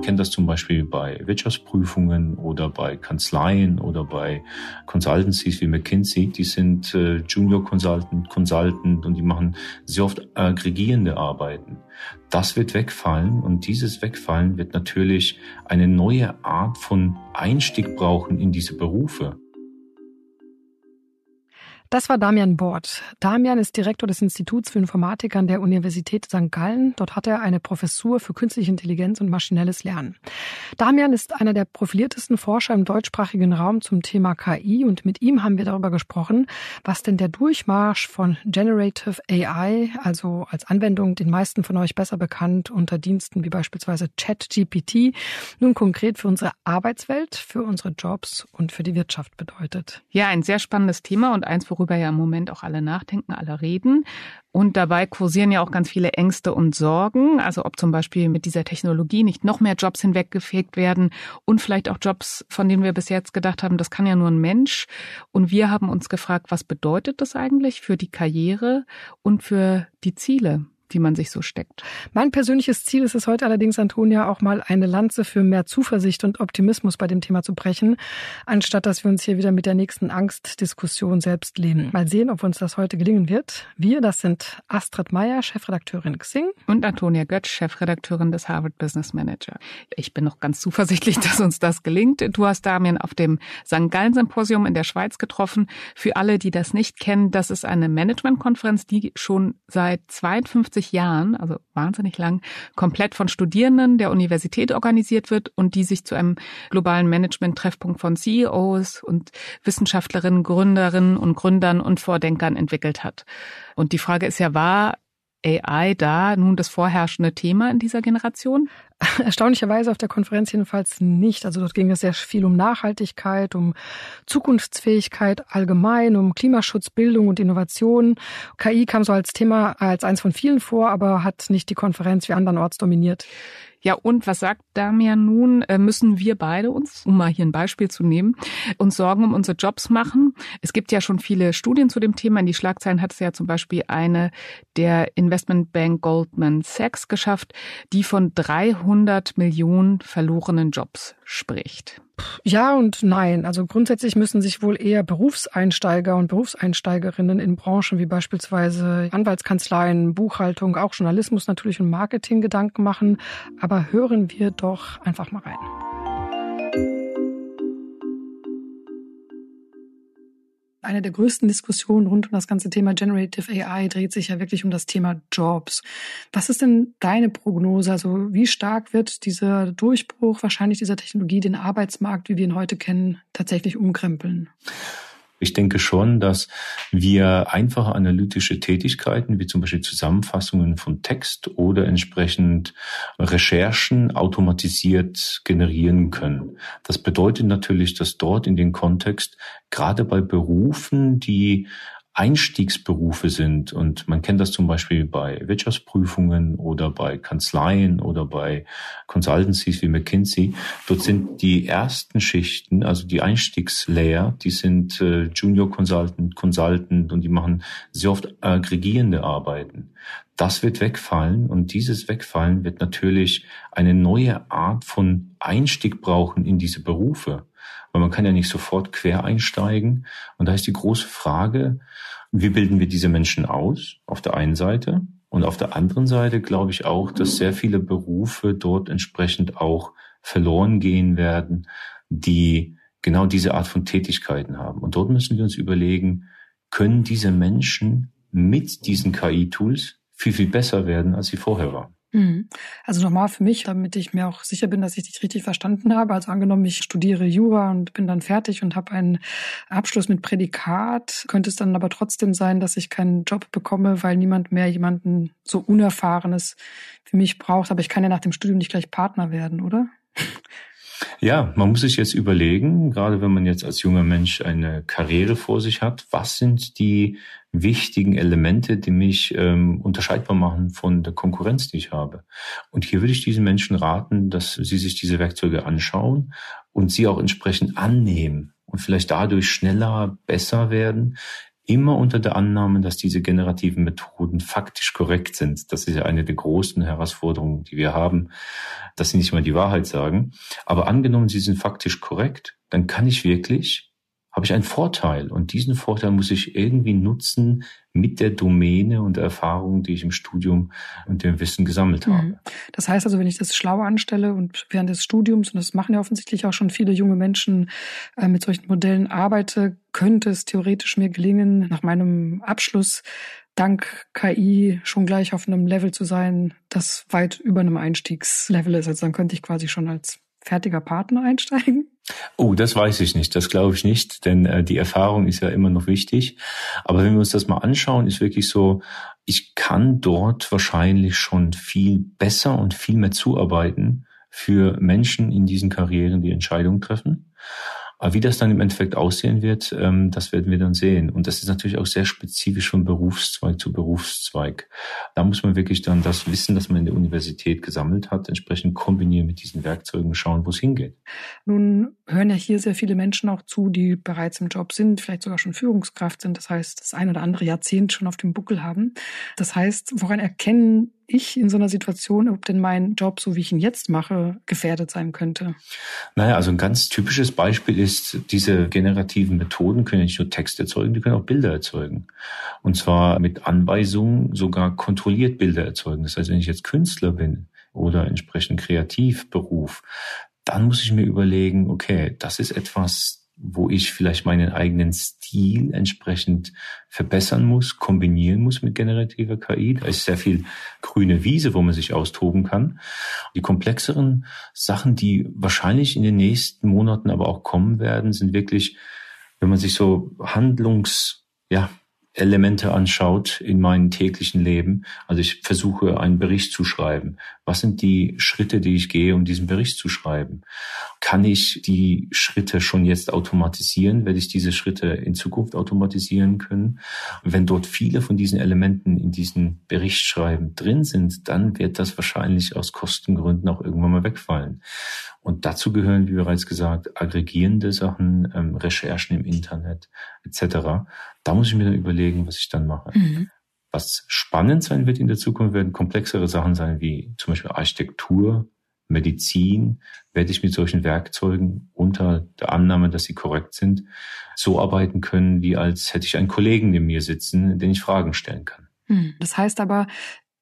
Man kennt das zum Beispiel bei Wirtschaftsprüfungen oder bei Kanzleien oder bei Consultancies wie McKinsey. Die sind äh, Junior Consultant, Consultant und die machen sehr oft aggregierende Arbeiten. Das wird wegfallen und dieses Wegfallen wird natürlich eine neue Art von Einstieg brauchen in diese Berufe. Das war Damian Bort. Damian ist Direktor des Instituts für Informatik an der Universität St. Gallen. Dort hat er eine Professur für künstliche Intelligenz und maschinelles Lernen. Damian ist einer der profiliertesten Forscher im deutschsprachigen Raum zum Thema KI und mit ihm haben wir darüber gesprochen, was denn der Durchmarsch von Generative AI, also als Anwendung den meisten von euch besser bekannt unter Diensten wie beispielsweise ChatGPT, nun konkret für unsere Arbeitswelt, für unsere Jobs und für die Wirtschaft bedeutet. Ja, ein sehr spannendes Thema und eins, worüber ja im Moment auch alle nachdenken, alle reden. Und dabei kursieren ja auch ganz viele Ängste und Sorgen. Also ob zum Beispiel mit dieser Technologie nicht noch mehr Jobs hinweggefegt werden und vielleicht auch Jobs, von denen wir bis jetzt gedacht haben, das kann ja nur ein Mensch. Und wir haben uns gefragt, was bedeutet das eigentlich für die Karriere und für die Ziele? Die man sich so steckt. Mein persönliches Ziel ist es heute allerdings, Antonia, auch mal eine Lanze für mehr Zuversicht und Optimismus bei dem Thema zu brechen, anstatt dass wir uns hier wieder mit der nächsten Angstdiskussion selbst lehnen. Mal sehen, ob uns das heute gelingen wird. Wir, das sind Astrid Meyer, Chefredakteurin Xing. Und Antonia Götz, Chefredakteurin des Harvard Business Manager. Ich bin noch ganz zuversichtlich, dass uns das gelingt. Du hast Damien auf dem St. Gallen Symposium in der Schweiz getroffen. Für alle, die das nicht kennen, das ist eine Managementkonferenz, die schon seit 52 50 Jahren, also wahnsinnig lang, komplett von Studierenden der Universität organisiert wird und die sich zu einem globalen Management-Treffpunkt von CEOs und Wissenschaftlerinnen, Gründerinnen und Gründern und Vordenkern entwickelt hat. Und die Frage ist ja, war AI da nun das vorherrschende Thema in dieser Generation? Erstaunlicherweise auf der Konferenz jedenfalls nicht. Also dort ging es sehr viel um Nachhaltigkeit, um Zukunftsfähigkeit allgemein, um Klimaschutz, Bildung und Innovation. KI kam so als Thema als eins von vielen vor, aber hat nicht die Konferenz wie andernorts dominiert. Ja, und was sagt Damian nun? Äh, müssen wir beide uns, um mal hier ein Beispiel zu nehmen, uns Sorgen um unsere Jobs machen? Es gibt ja schon viele Studien zu dem Thema. In die Schlagzeilen hat es ja zum Beispiel eine der Investmentbank Goldman Sachs geschafft, die von 300 Millionen verlorenen Jobs spricht. Ja und nein. Also grundsätzlich müssen sich wohl eher Berufseinsteiger und Berufseinsteigerinnen in Branchen wie beispielsweise Anwaltskanzleien, Buchhaltung, auch Journalismus natürlich und Marketing Gedanken machen. Aber hören wir doch einfach mal rein. Eine der größten Diskussionen rund um das ganze Thema Generative AI dreht sich ja wirklich um das Thema Jobs. Was ist denn deine Prognose? Also wie stark wird dieser Durchbruch wahrscheinlich dieser Technologie den Arbeitsmarkt, wie wir ihn heute kennen, tatsächlich umkrempeln? Ich denke schon, dass wir einfache analytische Tätigkeiten, wie zum Beispiel Zusammenfassungen von Text oder entsprechend Recherchen automatisiert generieren können. Das bedeutet natürlich, dass dort in den Kontext, gerade bei Berufen, die Einstiegsberufe sind. Und man kennt das zum Beispiel bei Wirtschaftsprüfungen oder bei Kanzleien oder bei Consultancies wie McKinsey. Dort sind die ersten Schichten, also die Einstiegslayer, die sind äh, Junior Consultant, Consultant und die machen sehr oft aggregierende Arbeiten. Das wird wegfallen und dieses Wegfallen wird natürlich eine neue Art von Einstieg brauchen in diese Berufe weil man kann ja nicht sofort quer einsteigen. Und da ist die große Frage, wie bilden wir diese Menschen aus? Auf der einen Seite. Und auf der anderen Seite glaube ich auch, dass sehr viele Berufe dort entsprechend auch verloren gehen werden, die genau diese Art von Tätigkeiten haben. Und dort müssen wir uns überlegen, können diese Menschen mit diesen KI-Tools viel, viel besser werden, als sie vorher waren. Mhm. Also nochmal für mich, damit ich mir auch sicher bin, dass ich dich richtig verstanden habe. Also angenommen, ich studiere Jura und bin dann fertig und habe einen Abschluss mit Prädikat, könnte es dann aber trotzdem sein, dass ich keinen Job bekomme, weil niemand mehr jemanden so Unerfahrenes für mich braucht. Aber ich kann ja nach dem Studium nicht gleich Partner werden, oder? Ja, man muss sich jetzt überlegen, gerade wenn man jetzt als junger Mensch eine Karriere vor sich hat, was sind die wichtigen Elemente, die mich ähm, unterscheidbar machen von der Konkurrenz, die ich habe. Und hier würde ich diesen Menschen raten, dass sie sich diese Werkzeuge anschauen und sie auch entsprechend annehmen und vielleicht dadurch schneller, besser werden immer unter der Annahme, dass diese generativen Methoden faktisch korrekt sind. Das ist ja eine der großen Herausforderungen, die wir haben, dass sie nicht mal die Wahrheit sagen. Aber angenommen, sie sind faktisch korrekt, dann kann ich wirklich habe ich einen Vorteil. Und diesen Vorteil muss ich irgendwie nutzen mit der Domäne und der Erfahrung, die ich im Studium und dem Wissen gesammelt habe. Mhm. Das heißt also, wenn ich das schlau anstelle und während des Studiums, und das machen ja offensichtlich auch schon viele junge Menschen, äh, mit solchen Modellen arbeite, könnte es theoretisch mir gelingen, nach meinem Abschluss dank KI schon gleich auf einem Level zu sein, das weit über einem Einstiegslevel ist. Also dann könnte ich quasi schon als fertiger Partner einsteigen? Oh, das weiß ich nicht. Das glaube ich nicht, denn äh, die Erfahrung ist ja immer noch wichtig. Aber wenn wir uns das mal anschauen, ist wirklich so, ich kann dort wahrscheinlich schon viel besser und viel mehr zuarbeiten für Menschen in diesen Karrieren, die Entscheidungen treffen. Aber wie das dann im Endeffekt aussehen wird, ähm, das werden wir dann sehen. Und das ist natürlich auch sehr spezifisch von Berufszweig zu Berufszweig. Da muss man wirklich dann das Wissen, das man in der Universität gesammelt hat, entsprechend kombinieren mit diesen Werkzeugen, schauen, wo es hingeht. Nun hören ja hier sehr viele Menschen auch zu, die bereits im Job sind, vielleicht sogar schon Führungskraft sind. Das heißt, das ein oder andere Jahrzehnt schon auf dem Buckel haben. Das heißt, woran erkennen ich in so einer Situation, ob denn mein Job, so wie ich ihn jetzt mache, gefährdet sein könnte? Naja, also ein ganz typisches Beispiel ist, diese generativen Methoden können nicht nur Text erzeugen, die können auch Bilder erzeugen. Und zwar mit Anweisungen sogar kontrolliert Bilder erzeugen. Das heißt, wenn ich jetzt Künstler bin oder entsprechend Kreativberuf, dann muss ich mir überlegen, okay, das ist etwas, wo ich vielleicht meinen eigenen Stil entsprechend verbessern muss, kombinieren muss mit generativer KI. Da ist sehr viel grüne Wiese, wo man sich austoben kann. Die komplexeren Sachen, die wahrscheinlich in den nächsten Monaten aber auch kommen werden, sind wirklich, wenn man sich so Handlungs, ja, Elemente anschaut in meinem täglichen Leben. Also ich versuche einen Bericht zu schreiben. Was sind die Schritte, die ich gehe, um diesen Bericht zu schreiben? Kann ich die Schritte schon jetzt automatisieren? Werde ich diese Schritte in Zukunft automatisieren können? Wenn dort viele von diesen Elementen in diesem Berichtsschreiben drin sind, dann wird das wahrscheinlich aus Kostengründen auch irgendwann mal wegfallen. Und dazu gehören, wie bereits gesagt, aggregierende Sachen, ähm, Recherchen im Internet etc. Da muss ich mir dann überlegen, was ich dann mache. Mhm. Was spannend sein wird in der Zukunft, werden komplexere Sachen sein, wie zum Beispiel Architektur, Medizin, werde ich mit solchen Werkzeugen unter der Annahme, dass sie korrekt sind, so arbeiten können, wie als hätte ich einen Kollegen neben mir sitzen, den ich Fragen stellen kann. Mhm. Das heißt aber,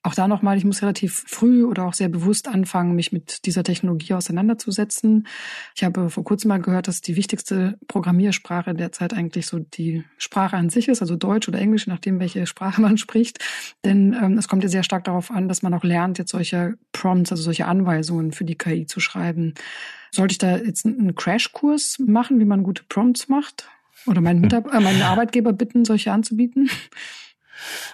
auch da nochmal, ich muss relativ früh oder auch sehr bewusst anfangen, mich mit dieser Technologie auseinanderzusetzen. Ich habe vor kurzem mal gehört, dass die wichtigste Programmiersprache derzeit eigentlich so die Sprache an sich ist, also Deutsch oder Englisch, nachdem welche Sprache man spricht. Denn ähm, es kommt ja sehr stark darauf an, dass man auch lernt, jetzt solche Prompts, also solche Anweisungen für die KI zu schreiben. Sollte ich da jetzt einen Crashkurs machen, wie man gute Prompts macht? Oder meinen, Mitab äh, meinen Arbeitgeber bitten, solche anzubieten?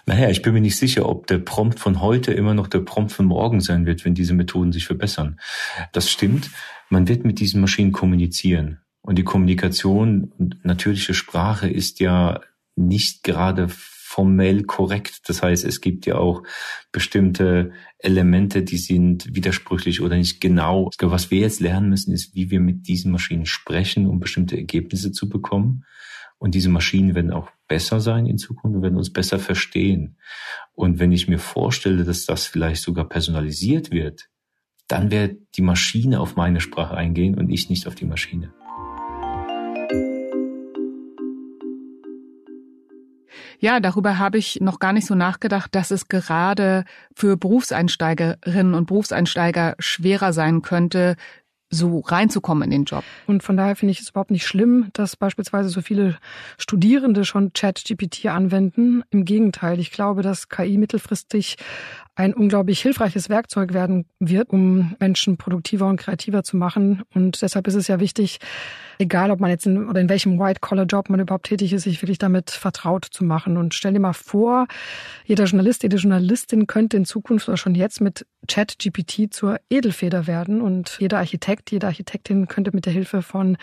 Naja, ich bin mir nicht sicher, ob der Prompt von heute immer noch der Prompt von morgen sein wird, wenn diese Methoden sich verbessern. Das stimmt. Man wird mit diesen Maschinen kommunizieren. Und die Kommunikation und natürliche Sprache ist ja nicht gerade formell korrekt. Das heißt, es gibt ja auch bestimmte Elemente, die sind widersprüchlich oder nicht genau. Was wir jetzt lernen müssen, ist, wie wir mit diesen Maschinen sprechen, um bestimmte Ergebnisse zu bekommen. Und diese Maschinen werden auch besser sein in Zukunft und werden uns besser verstehen. Und wenn ich mir vorstelle, dass das vielleicht sogar personalisiert wird, dann wird die Maschine auf meine Sprache eingehen und ich nicht auf die Maschine. Ja, darüber habe ich noch gar nicht so nachgedacht, dass es gerade für Berufseinsteigerinnen und Berufseinsteiger schwerer sein könnte, so reinzukommen in den Job. Und von daher finde ich es überhaupt nicht schlimm, dass beispielsweise so viele Studierende schon ChatGPT anwenden. Im Gegenteil, ich glaube, dass KI mittelfristig ein unglaublich hilfreiches Werkzeug werden wird, um Menschen produktiver und kreativer zu machen. Und deshalb ist es ja wichtig, egal ob man jetzt in, oder in welchem White-Collar-Job man überhaupt tätig ist, sich wirklich damit vertraut zu machen. Und stell dir mal vor, jeder Journalist, jede Journalistin könnte in Zukunft oder schon jetzt mit Chat-GPT zur Edelfeder werden und jeder Architekt, jede Architektin könnte mit der Hilfe von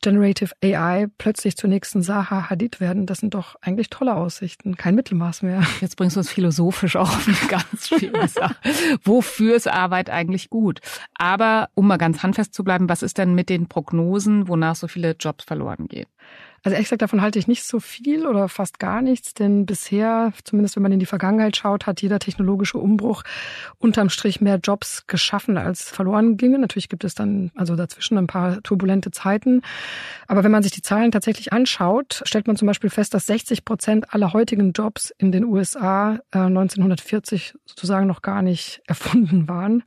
Generative AI plötzlich zur nächsten Zaha Hadid werden. Das sind doch eigentlich tolle Aussichten. Kein Mittelmaß mehr. Jetzt bringst du uns philosophisch auch auf eine ganz schwierige Sache. Wofür ist Arbeit eigentlich gut? Aber um mal ganz handfest zu bleiben, was ist denn mit den Prognosen, wonach so viele Jobs verloren gehen? Also ehrlich gesagt, davon halte ich nicht so viel oder fast gar nichts, denn bisher, zumindest wenn man in die Vergangenheit schaut, hat jeder technologische Umbruch unterm Strich mehr Jobs geschaffen als verloren ginge. Natürlich gibt es dann also dazwischen ein paar turbulente Zeiten. Aber wenn man sich die Zahlen tatsächlich anschaut, stellt man zum Beispiel fest, dass 60 Prozent aller heutigen Jobs in den USA äh, 1940 sozusagen noch gar nicht erfunden waren.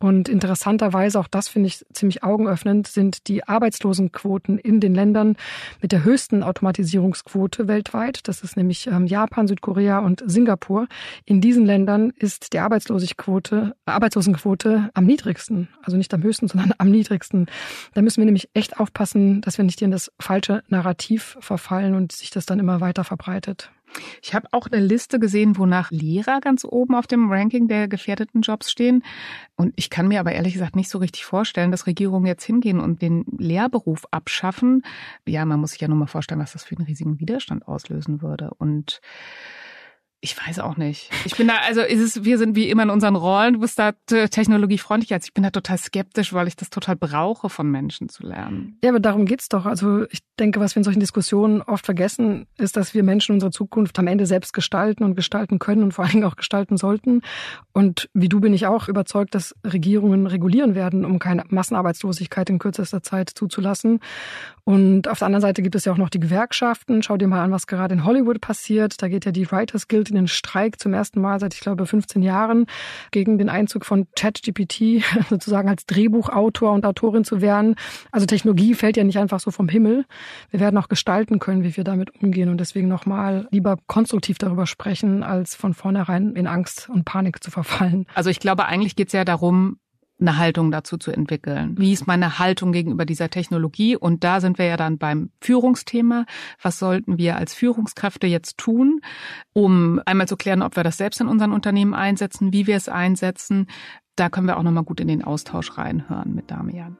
Und interessanterweise, auch das finde ich ziemlich augenöffnend, sind die Arbeitslosenquoten in den Ländern mit der höchsten Automatisierungsquote weltweit. Das ist nämlich ähm, Japan, Südkorea und Singapur. In diesen Ländern ist die Arbeitslosigquote, Arbeitslosenquote am niedrigsten. Also nicht am höchsten, sondern am niedrigsten. Da müssen wir nämlich echt aufpassen, dass wir nicht in das falsche Narrativ verfallen und sich das dann immer weiter verbreitet. Ich habe auch eine Liste gesehen, wonach Lehrer ganz oben auf dem Ranking der gefährdeten Jobs stehen. Und ich kann mir aber ehrlich gesagt nicht so richtig vorstellen, dass Regierungen jetzt hingehen und den Lehrberuf abschaffen. Ja, man muss sich ja nur mal vorstellen, was das für einen riesigen Widerstand auslösen würde. Und ich weiß auch nicht. Ich bin da, also ist es, wir sind wie immer in unseren Rollen. Du bist da technologiefreundlich. Also ich bin da total skeptisch, weil ich das total brauche, von Menschen zu lernen. Ja, aber darum geht's doch. Also ich denke, was wir in solchen Diskussionen oft vergessen, ist, dass wir Menschen unsere Zukunft am Ende selbst gestalten und gestalten können und vor allen Dingen auch gestalten sollten. Und wie du bin ich auch überzeugt, dass Regierungen regulieren werden, um keine Massenarbeitslosigkeit in kürzester Zeit zuzulassen. Und auf der anderen Seite gibt es ja auch noch die Gewerkschaften. Schau dir mal an, was gerade in Hollywood passiert. Da geht ja die Writers Guild in den Streik zum ersten Mal seit, ich glaube, 15 Jahren gegen den Einzug von ChatGPT sozusagen als Drehbuchautor und Autorin zu werden. Also Technologie fällt ja nicht einfach so vom Himmel. Wir werden auch gestalten können, wie wir damit umgehen und deswegen nochmal lieber konstruktiv darüber sprechen, als von vornherein in Angst und Panik zu verfallen. Also ich glaube, eigentlich geht es ja darum, eine Haltung dazu zu entwickeln. Wie ist meine Haltung gegenüber dieser Technologie? Und da sind wir ja dann beim Führungsthema. Was sollten wir als Führungskräfte jetzt tun, um einmal zu klären, ob wir das selbst in unseren Unternehmen einsetzen, wie wir es einsetzen? Da können wir auch nochmal gut in den Austausch reinhören mit Damian.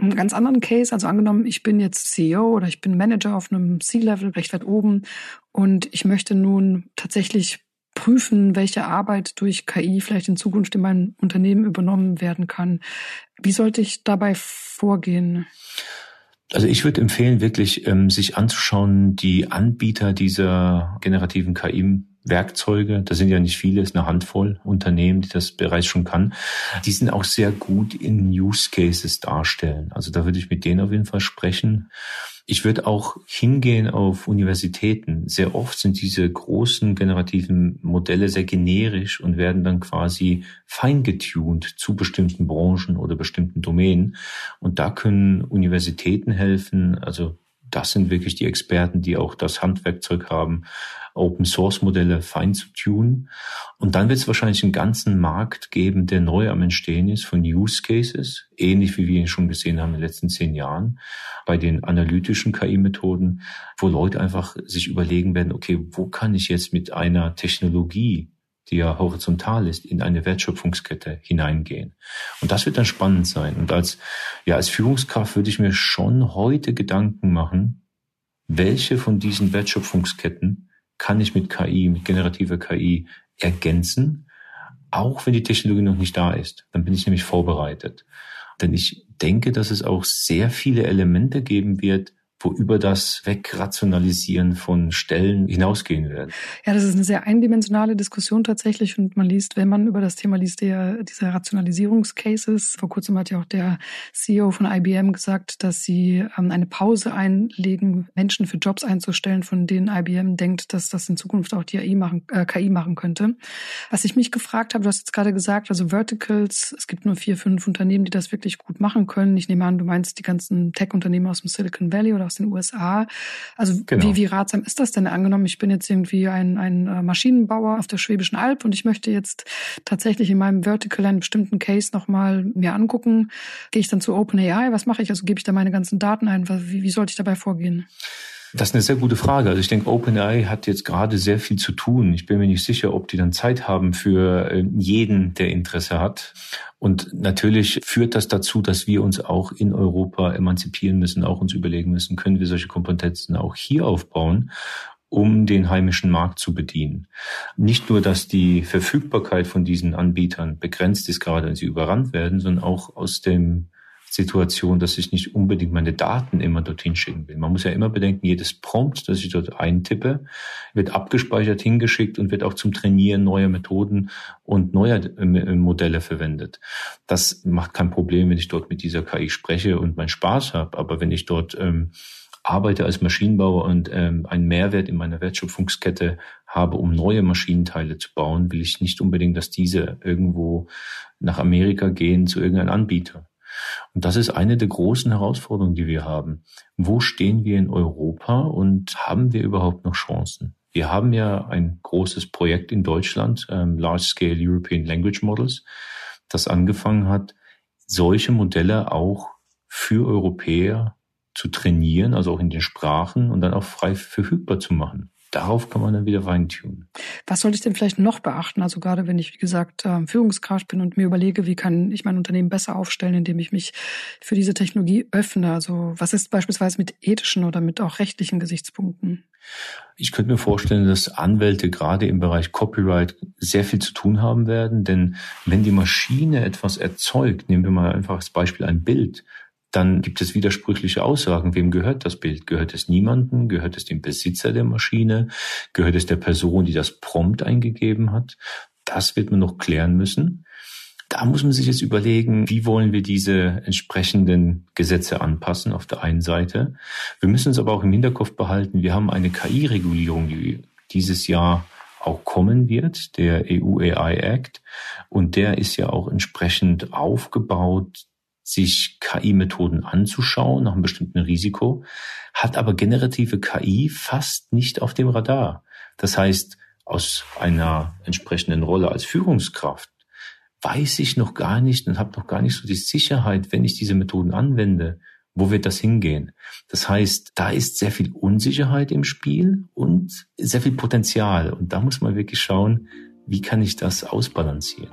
einen ganz anderen Case. Also angenommen, ich bin jetzt CEO oder ich bin Manager auf einem C-Level recht weit oben und ich möchte nun tatsächlich prüfen, welche Arbeit durch KI vielleicht in Zukunft in meinem Unternehmen übernommen werden kann. Wie sollte ich dabei vorgehen? Also ich würde empfehlen, wirklich ähm, sich anzuschauen, die Anbieter dieser generativen KI Werkzeuge, das sind ja nicht viele, es ist eine Handvoll Unternehmen, die das bereits schon kann, die sind auch sehr gut in Use Cases darstellen. Also da würde ich mit denen auf jeden Fall sprechen. Ich würde auch hingehen auf Universitäten. Sehr oft sind diese großen generativen Modelle sehr generisch und werden dann quasi feingetuned zu bestimmten Branchen oder bestimmten Domänen. Und da können Universitäten helfen, also das sind wirklich die Experten, die auch das Handwerkzeug haben, Open Source Modelle fein zu tunen. Und dann wird es wahrscheinlich einen ganzen Markt geben, der neu am Entstehen ist von Use Cases, ähnlich wie wir ihn schon gesehen haben in den letzten zehn Jahren bei den analytischen KI-Methoden, wo Leute einfach sich überlegen werden, okay, wo kann ich jetzt mit einer Technologie die ja horizontal ist, in eine Wertschöpfungskette hineingehen. Und das wird dann spannend sein. Und als, ja, als Führungskraft würde ich mir schon heute Gedanken machen, welche von diesen Wertschöpfungsketten kann ich mit KI, mit generativer KI ergänzen, auch wenn die Technologie noch nicht da ist. Dann bin ich nämlich vorbereitet. Denn ich denke, dass es auch sehr viele Elemente geben wird, wo über das Wegrationalisieren von Stellen hinausgehen werden. Ja, das ist eine sehr eindimensionale Diskussion tatsächlich und man liest, wenn man über das Thema liest, der, diese Rationalisierungscases. Vor kurzem hat ja auch der CEO von IBM gesagt, dass sie ähm, eine Pause einlegen, Menschen für Jobs einzustellen, von denen IBM denkt, dass das in Zukunft auch die AI machen, äh, KI machen könnte. Was ich mich gefragt habe, du hast jetzt gerade gesagt, also Verticals, es gibt nur vier, fünf Unternehmen, die das wirklich gut machen können. Ich nehme an, du meinst die ganzen Tech-Unternehmen aus dem Silicon Valley oder aus aus den USA. Also genau. wie, wie ratsam ist das denn? Angenommen, ich bin jetzt irgendwie ein, ein äh, Maschinenbauer auf der Schwäbischen Alb und ich möchte jetzt tatsächlich in meinem Vertical einen bestimmten Case nochmal mir angucken. Gehe ich dann zu OpenAI? Was mache ich? Also gebe ich da meine ganzen Daten ein? Wie, wie sollte ich dabei vorgehen? Das ist eine sehr gute Frage. Also ich denke, OpenAI hat jetzt gerade sehr viel zu tun. Ich bin mir nicht sicher, ob die dann Zeit haben für äh, jeden, der Interesse hat. Und natürlich führt das dazu, dass wir uns auch in Europa emanzipieren müssen, auch uns überlegen müssen, können wir solche Kompetenzen auch hier aufbauen um den heimischen Markt zu bedienen. Nicht nur, dass die Verfügbarkeit von diesen Anbietern begrenzt ist, gerade wenn sie überrannt werden, sondern auch aus dem Situation, dass ich nicht unbedingt meine Daten immer dorthin schicken will. Man muss ja immer bedenken, jedes Prompt, das ich dort eintippe, wird abgespeichert, hingeschickt und wird auch zum Trainieren neuer Methoden und neuer äh, Modelle verwendet. Das macht kein Problem, wenn ich dort mit dieser KI spreche und meinen Spaß habe. Aber wenn ich dort ähm, arbeite als Maschinenbauer und ähm, einen Mehrwert in meiner Wertschöpfungskette habe, um neue Maschinenteile zu bauen, will ich nicht unbedingt, dass diese irgendwo nach Amerika gehen zu irgendeinem Anbieter. Und das ist eine der großen Herausforderungen, die wir haben. Wo stehen wir in Europa und haben wir überhaupt noch Chancen? Wir haben ja ein großes Projekt in Deutschland, ähm, Large Scale European Language Models, das angefangen hat, solche Modelle auch für Europäer zu trainieren, also auch in den Sprachen und dann auch frei verfügbar zu machen darauf kann man dann wieder reintun. Was sollte ich denn vielleicht noch beachten? Also gerade wenn ich, wie gesagt, ähm, Führungskraft bin und mir überlege, wie kann ich mein Unternehmen besser aufstellen, indem ich mich für diese Technologie öffne. Also was ist beispielsweise mit ethischen oder mit auch rechtlichen Gesichtspunkten? Ich könnte mir vorstellen, dass Anwälte gerade im Bereich Copyright sehr viel zu tun haben werden, denn wenn die Maschine etwas erzeugt, nehmen wir mal einfach als Beispiel ein Bild, dann gibt es widersprüchliche Aussagen. Wem gehört das Bild? Gehört es niemanden? Gehört es dem Besitzer der Maschine? Gehört es der Person, die das Prompt eingegeben hat? Das wird man noch klären müssen. Da muss man sich jetzt überlegen, wie wollen wir diese entsprechenden Gesetze anpassen auf der einen Seite. Wir müssen uns aber auch im Hinterkopf behalten, wir haben eine KI-Regulierung, die dieses Jahr auch kommen wird, der EU AI Act. Und der ist ja auch entsprechend aufgebaut, sich KI-Methoden anzuschauen nach einem bestimmten Risiko, hat aber generative KI fast nicht auf dem Radar. Das heißt, aus einer entsprechenden Rolle als Führungskraft weiß ich noch gar nicht und habe noch gar nicht so die Sicherheit, wenn ich diese Methoden anwende, wo wird das hingehen? Das heißt, da ist sehr viel Unsicherheit im Spiel und sehr viel Potenzial. Und da muss man wirklich schauen, wie kann ich das ausbalancieren.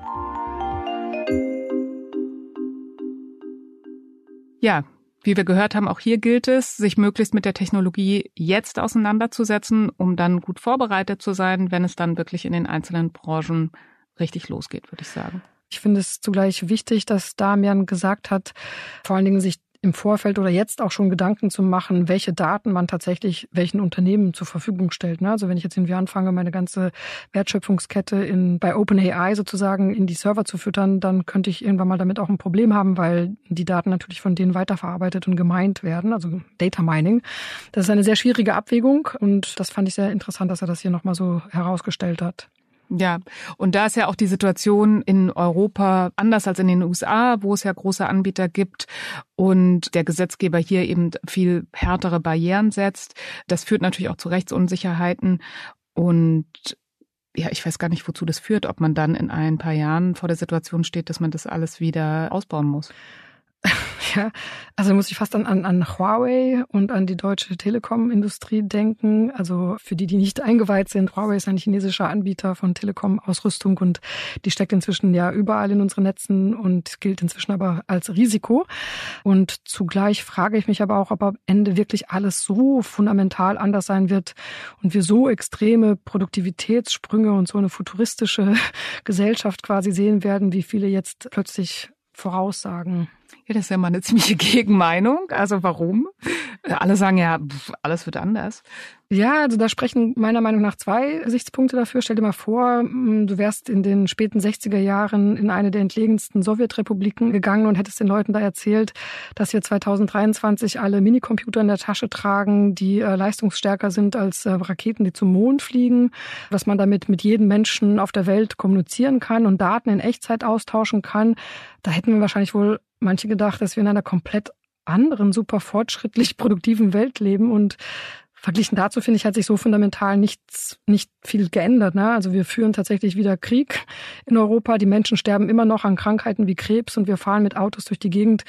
Ja, wie wir gehört haben, auch hier gilt es, sich möglichst mit der Technologie jetzt auseinanderzusetzen, um dann gut vorbereitet zu sein, wenn es dann wirklich in den einzelnen Branchen richtig losgeht, würde ich sagen. Ich finde es zugleich wichtig, dass Damian gesagt hat, vor allen Dingen sich im Vorfeld oder jetzt auch schon Gedanken zu machen, welche Daten man tatsächlich welchen Unternehmen zur Verfügung stellt. Ne? Also wenn ich jetzt irgendwie anfange, meine ganze Wertschöpfungskette in, bei OpenAI sozusagen in die Server zu füttern, dann könnte ich irgendwann mal damit auch ein Problem haben, weil die Daten natürlich von denen weiterverarbeitet und gemeint werden, also Data Mining. Das ist eine sehr schwierige Abwägung und das fand ich sehr interessant, dass er das hier nochmal so herausgestellt hat. Ja, und da ist ja auch die Situation in Europa anders als in den USA, wo es ja große Anbieter gibt und der Gesetzgeber hier eben viel härtere Barrieren setzt. Das führt natürlich auch zu Rechtsunsicherheiten und ja, ich weiß gar nicht, wozu das führt, ob man dann in ein paar Jahren vor der Situation steht, dass man das alles wieder ausbauen muss. Ja, also muss ich fast an, an, an Huawei und an die deutsche Telekom-Industrie denken. Also für die, die nicht eingeweiht sind, Huawei ist ein chinesischer Anbieter von Telekom-Ausrüstung und die steckt inzwischen ja überall in unseren Netzen und gilt inzwischen aber als Risiko. Und zugleich frage ich mich aber auch, ob am Ende wirklich alles so fundamental anders sein wird und wir so extreme Produktivitätssprünge und so eine futuristische Gesellschaft quasi sehen werden, wie viele jetzt plötzlich voraussagen. Das ist ja mal eine ziemliche Gegenmeinung. Also warum? Alle sagen ja, alles wird anders. Ja, also da sprechen meiner Meinung nach zwei Gesichtspunkte dafür. Stell dir mal vor, mm, du wärst in den späten 60er Jahren in eine der entlegensten Sowjetrepubliken gegangen und hättest den Leuten da erzählt, dass wir 2023 alle Minicomputer in der Tasche tragen, die äh, leistungsstärker sind als äh, Raketen, die zum Mond fliegen, dass man damit mit jedem Menschen auf der Welt kommunizieren kann und Daten in Echtzeit austauschen kann. Da hätten wir wahrscheinlich wohl manche gedacht, dass wir in einer komplett anderen, super fortschrittlich produktiven Welt leben und Verglichen dazu finde ich, hat sich so fundamental nichts, nicht viel geändert. Ne? Also wir führen tatsächlich wieder Krieg in Europa. Die Menschen sterben immer noch an Krankheiten wie Krebs und wir fahren mit Autos durch die Gegend,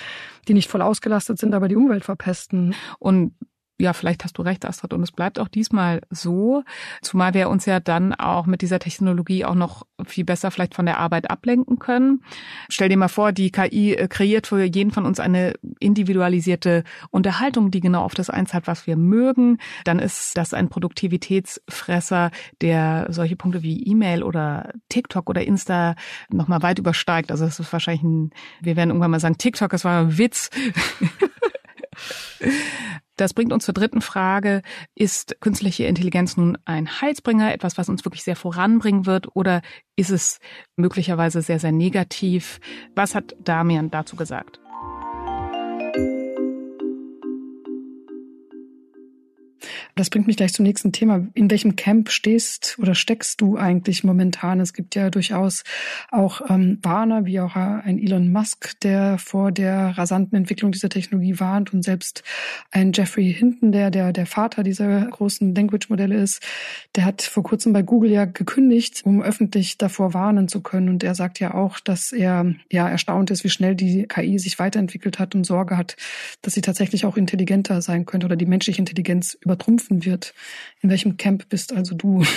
die nicht voll ausgelastet sind, aber die Umwelt verpesten. Und ja, vielleicht hast du recht, Astrid, und es bleibt auch diesmal so, zumal wir uns ja dann auch mit dieser Technologie auch noch viel besser vielleicht von der Arbeit ablenken können. Stell dir mal vor, die KI äh, kreiert für jeden von uns eine individualisierte Unterhaltung, die genau auf das einzahlt, was wir mögen. Dann ist das ein Produktivitätsfresser, der solche Punkte wie E-Mail oder TikTok oder Insta nochmal weit übersteigt. Also das ist wahrscheinlich ein, wir werden irgendwann mal sagen, TikTok, das war ein Witz. Das bringt uns zur dritten Frage. Ist künstliche Intelligenz nun ein Heilsbringer, etwas, was uns wirklich sehr voranbringen wird, oder ist es möglicherweise sehr, sehr negativ? Was hat Damian dazu gesagt? Das bringt mich gleich zum nächsten Thema. In welchem Camp stehst oder steckst du eigentlich momentan? Es gibt ja durchaus auch ähm, Warner, wie auch ein Elon Musk, der vor der rasanten Entwicklung dieser Technologie warnt und selbst ein Jeffrey Hinton, der der, der Vater dieser großen Language-Modelle ist, der hat vor kurzem bei Google ja gekündigt, um öffentlich davor warnen zu können. Und er sagt ja auch, dass er ja erstaunt ist, wie schnell die KI sich weiterentwickelt hat und Sorge hat, dass sie tatsächlich auch intelligenter sein könnte oder die menschliche Intelligenz übertrumpfen übertrumpfen wird. In welchem Camp bist also du?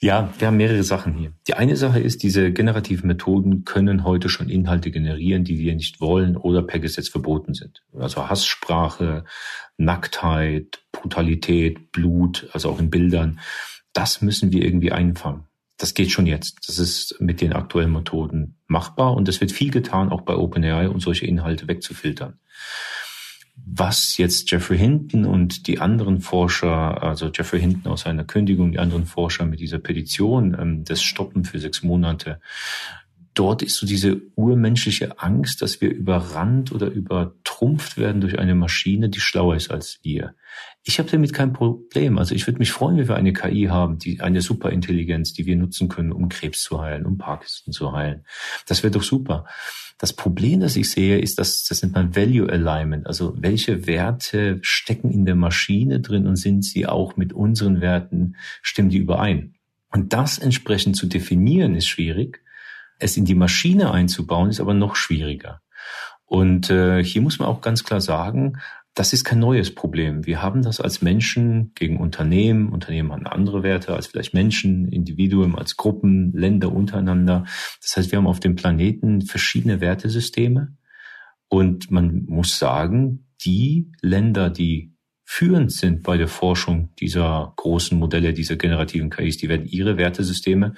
Ja, wir haben mehrere Sachen hier. Die eine Sache ist, diese generativen Methoden können heute schon Inhalte generieren, die wir nicht wollen oder per Gesetz verboten sind. Also Hasssprache, Nacktheit, Brutalität, Blut, also auch in Bildern. Das müssen wir irgendwie einfangen. Das geht schon jetzt. Das ist mit den aktuellen Methoden machbar und es wird viel getan, auch bei OpenAI, um solche Inhalte wegzufiltern was jetzt Jeffrey Hinton und die anderen Forscher, also Jeffrey Hinton aus seiner Kündigung, die anderen Forscher mit dieser Petition, ähm, das Stoppen für sechs Monate, dort ist so diese urmenschliche Angst, dass wir überrannt oder übertrumpft werden durch eine Maschine, die schlauer ist als wir. Ich habe damit kein Problem. Also ich würde mich freuen, wenn wir eine KI haben, die eine Superintelligenz, die wir nutzen können, um Krebs zu heilen, um Parkinson zu heilen. Das wäre doch super. Das Problem, das ich sehe, ist, dass das nennt man Value Alignment. Also welche Werte stecken in der Maschine drin und sind sie auch mit unseren Werten, stimmen die überein? Und das entsprechend zu definieren ist schwierig. Es in die Maschine einzubauen ist aber noch schwieriger. Und äh, hier muss man auch ganz klar sagen, das ist kein neues Problem. Wir haben das als Menschen gegen Unternehmen. Unternehmen haben andere Werte als vielleicht Menschen, Individuen als Gruppen, Länder untereinander. Das heißt, wir haben auf dem Planeten verschiedene Wertesysteme. Und man muss sagen, die Länder, die führend sind bei der Forschung dieser großen Modelle, dieser generativen KIs, die werden ihre Wertesysteme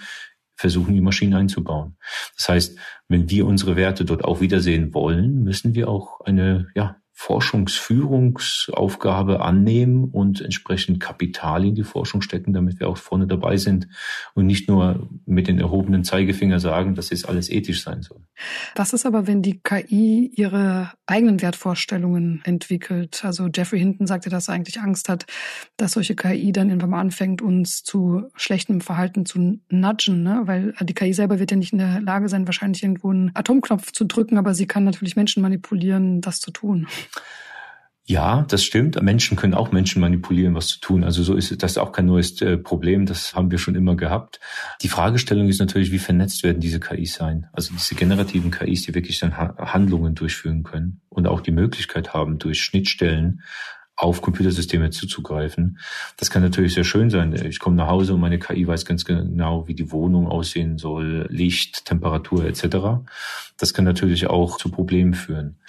versuchen, die Maschinen einzubauen. Das heißt, wenn wir unsere Werte dort auch wiedersehen wollen, müssen wir auch eine ja, Forschungsführungsaufgabe annehmen und entsprechend Kapital in die Forschung stecken, damit wir auch vorne dabei sind und nicht nur mit den erhobenen Zeigefinger sagen, dass es alles ethisch sein soll. Was ist aber, wenn die KI ihre eigenen Wertvorstellungen entwickelt? Also Jeffrey Hinton sagte, dass er eigentlich Angst hat, dass solche KI dann irgendwann mal anfängt, uns zu schlechtem Verhalten zu nudgen, ne? weil die KI selber wird ja nicht in der Lage sein, wahrscheinlich irgendwo einen Atomknopf zu drücken, aber sie kann natürlich Menschen manipulieren, das zu tun. Ja, das stimmt. Menschen können auch Menschen manipulieren, was zu tun. Also so ist das auch kein neues äh, Problem. Das haben wir schon immer gehabt. Die Fragestellung ist natürlich, wie vernetzt werden diese KIs sein? Also diese generativen KIs, die wirklich dann Handlungen durchführen können und auch die Möglichkeit haben, durch Schnittstellen auf Computersysteme zuzugreifen. Das kann natürlich sehr schön sein. Ich komme nach Hause und meine KI weiß ganz genau, wie die Wohnung aussehen soll, Licht, Temperatur etc. Das kann natürlich auch zu Problemen führen.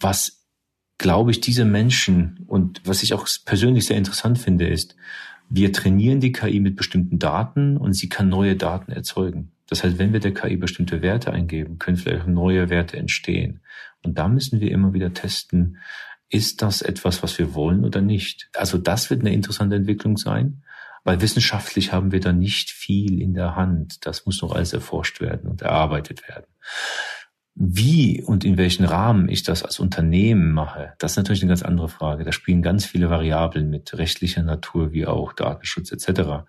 Was glaube ich, diese Menschen und was ich auch persönlich sehr interessant finde, ist, wir trainieren die KI mit bestimmten Daten und sie kann neue Daten erzeugen. Das heißt, wenn wir der KI bestimmte Werte eingeben, können vielleicht neue Werte entstehen. Und da müssen wir immer wieder testen, ist das etwas, was wir wollen oder nicht? Also das wird eine interessante Entwicklung sein, weil wissenschaftlich haben wir da nicht viel in der Hand. Das muss noch alles erforscht werden und erarbeitet werden. Wie und in welchen Rahmen ich das als Unternehmen mache, das ist natürlich eine ganz andere Frage. Da spielen ganz viele Variablen mit rechtlicher Natur wie auch Datenschutz etc.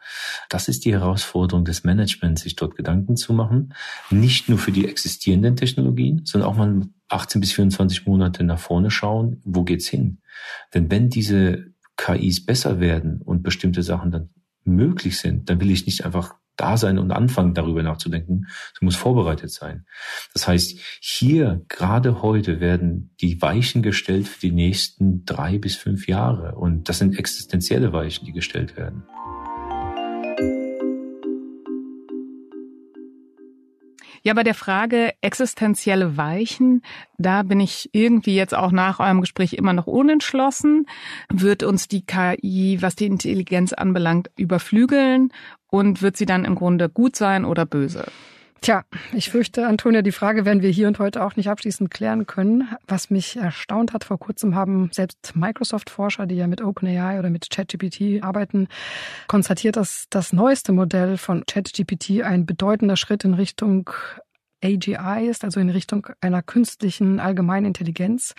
Das ist die Herausforderung des Managements, sich dort Gedanken zu machen. Nicht nur für die existierenden Technologien, sondern auch mal 18 bis 24 Monate nach vorne schauen, wo geht's hin? Denn wenn diese KIs besser werden und bestimmte Sachen dann möglich sind, dann will ich nicht einfach da sein und anfangen, darüber nachzudenken. Sie muss vorbereitet sein. Das heißt, hier, gerade heute, werden die Weichen gestellt für die nächsten drei bis fünf Jahre. Und das sind existenzielle Weichen, die gestellt werden. Ja, bei der Frage existenzielle Weichen, da bin ich irgendwie jetzt auch nach eurem Gespräch immer noch unentschlossen. Wird uns die KI, was die Intelligenz anbelangt, überflügeln und wird sie dann im Grunde gut sein oder böse? Tja, ich fürchte, Antonia, die Frage werden wir hier und heute auch nicht abschließend klären können. Was mich erstaunt hat, vor kurzem haben selbst Microsoft-Forscher, die ja mit OpenAI oder mit ChatGPT arbeiten, konstatiert, dass das neueste Modell von ChatGPT ein bedeutender Schritt in Richtung AGI ist, also in Richtung einer künstlichen allgemeinen Intelligenz.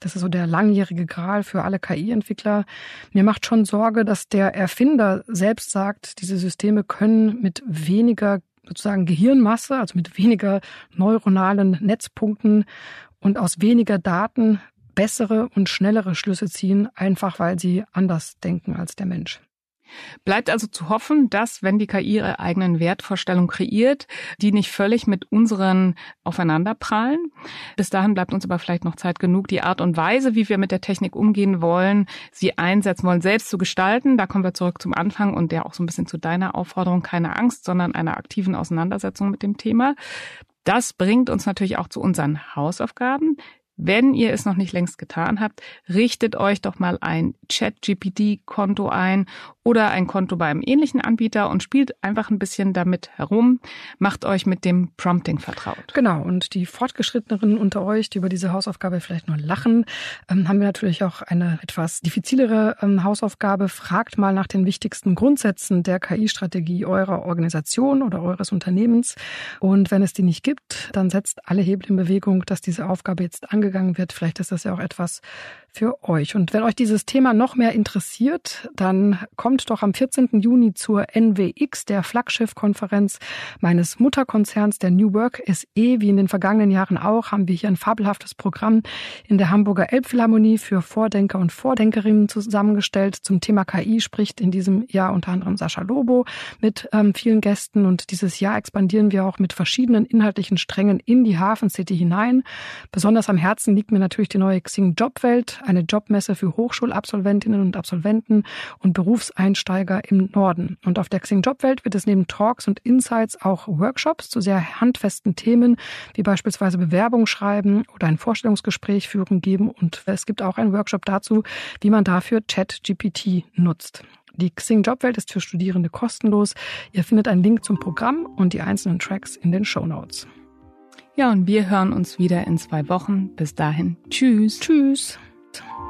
Das ist so der langjährige Gral für alle KI-Entwickler. Mir macht schon Sorge, dass der Erfinder selbst sagt, diese Systeme können mit weniger sozusagen Gehirnmasse, also mit weniger neuronalen Netzpunkten und aus weniger Daten bessere und schnellere Schlüsse ziehen, einfach weil sie anders denken als der Mensch. Bleibt also zu hoffen, dass, wenn die KI ihre eigenen Wertvorstellungen kreiert, die nicht völlig mit unseren aufeinanderprallen. Bis dahin bleibt uns aber vielleicht noch Zeit genug, die Art und Weise, wie wir mit der Technik umgehen wollen, sie einsetzen wollen, selbst zu gestalten. Da kommen wir zurück zum Anfang und der auch so ein bisschen zu deiner Aufforderung, keine Angst, sondern einer aktiven Auseinandersetzung mit dem Thema. Das bringt uns natürlich auch zu unseren Hausaufgaben. Wenn ihr es noch nicht längst getan habt, richtet euch doch mal ein ChatGPT-Konto ein oder ein Konto bei einem ähnlichen Anbieter und spielt einfach ein bisschen damit herum. Macht euch mit dem Prompting vertraut. Genau. Und die Fortgeschritteneren unter euch, die über diese Hausaufgabe vielleicht nur lachen, ähm, haben wir natürlich auch eine etwas diffizilere ähm, Hausaufgabe. Fragt mal nach den wichtigsten Grundsätzen der KI-Strategie eurer Organisation oder eures Unternehmens. Und wenn es die nicht gibt, dann setzt alle Hebel in Bewegung, dass diese Aufgabe jetzt angegangen wird. Vielleicht ist das ja auch etwas für euch. Und wenn euch dieses Thema noch mehr interessiert, dann kommt doch am 14. Juni zur NWX, der Flaggschiff-Konferenz meines Mutterkonzerns, der New Work SE. Wie in den vergangenen Jahren auch, haben wir hier ein fabelhaftes Programm in der Hamburger Elbphilharmonie für Vordenker und Vordenkerinnen zusammengestellt. Zum Thema KI spricht in diesem Jahr unter anderem Sascha Lobo mit ähm, vielen Gästen. Und dieses Jahr expandieren wir auch mit verschiedenen inhaltlichen Strängen in die Hafen City hinein. Besonders am Herzen liegt mir natürlich die neue Xing Jobwelt eine Jobmesse für Hochschulabsolventinnen und Absolventen und Berufseinsteiger im Norden. Und auf der Xing Jobwelt wird es neben Talks und Insights auch Workshops zu sehr handfesten Themen, wie beispielsweise Bewerbung schreiben oder ein Vorstellungsgespräch führen geben. Und es gibt auch einen Workshop dazu, wie man dafür ChatGPT nutzt. Die Xing Jobwelt ist für Studierende kostenlos. Ihr findet einen Link zum Programm und die einzelnen Tracks in den Show Notes. Ja, und wir hören uns wieder in zwei Wochen. Bis dahin. Tschüss. Tschüss. Perfecto.